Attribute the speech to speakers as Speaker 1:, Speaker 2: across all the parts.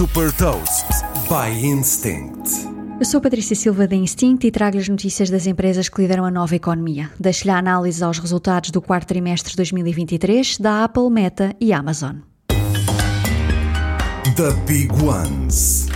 Speaker 1: Super Toast by Instinct.
Speaker 2: Eu sou Patrícia Silva da Instinct e trago as notícias das empresas que lideram a nova economia. Deixo-lhe a análise aos resultados do quarto trimestre de 2023 da Apple, Meta e Amazon.
Speaker 1: The Big Ones.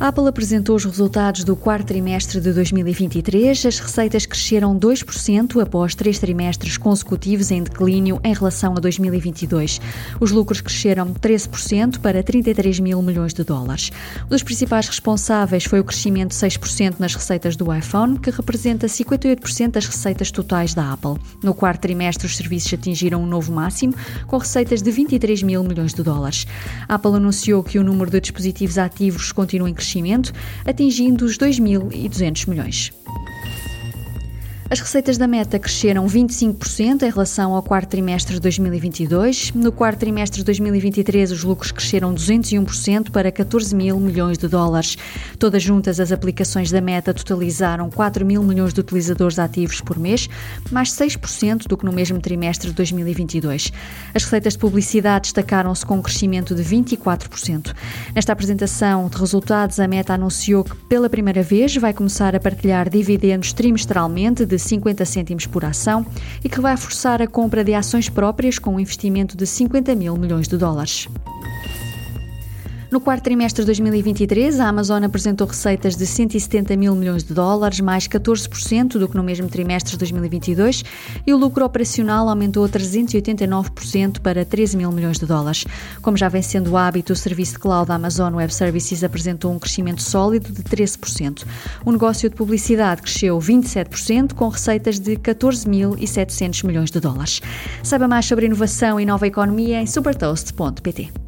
Speaker 2: A Apple apresentou os resultados do quarto trimestre de 2023. As receitas cresceram 2% após três trimestres consecutivos em declínio em relação a 2022. Os lucros cresceram 13% para 33 mil milhões de dólares. Um dos principais responsáveis foi o crescimento de 6% nas receitas do iPhone, que representa 58% das receitas totais da Apple. No quarto trimestre, os serviços atingiram um novo máximo, com receitas de 23 mil milhões de dólares. A Apple anunciou que o número de dispositivos ativos continua em crescimento crescimento, atingindo os 2.200 milhões. As receitas da Meta cresceram 25% em relação ao quarto trimestre de 2022. No quarto trimestre de 2023, os lucros cresceram 201% para 14 mil milhões de dólares. Todas juntas, as aplicações da Meta totalizaram 4 mil milhões de utilizadores ativos por mês, mais 6% do que no mesmo trimestre de 2022. As receitas de publicidade destacaram-se com um crescimento de 24%. Nesta apresentação de resultados, a Meta anunciou que pela primeira vez vai começar a partilhar dividendos trimestralmente de 50 cêntimos por ação e que vai forçar a compra de ações próprias com um investimento de 50 mil milhões de dólares. No quarto trimestre de 2023, a Amazon apresentou receitas de 170 mil milhões de dólares, mais 14% do que no mesmo trimestre de 2022, e o lucro operacional aumentou a 389% para 13 mil milhões de dólares. Como já vem sendo o hábito, o serviço de cloud da Amazon Web Services apresentou um crescimento sólido de 13%. O negócio de publicidade cresceu 27%, com receitas de 14.700 milhões de dólares. Saiba mais sobre inovação e nova economia em supertoast.pt.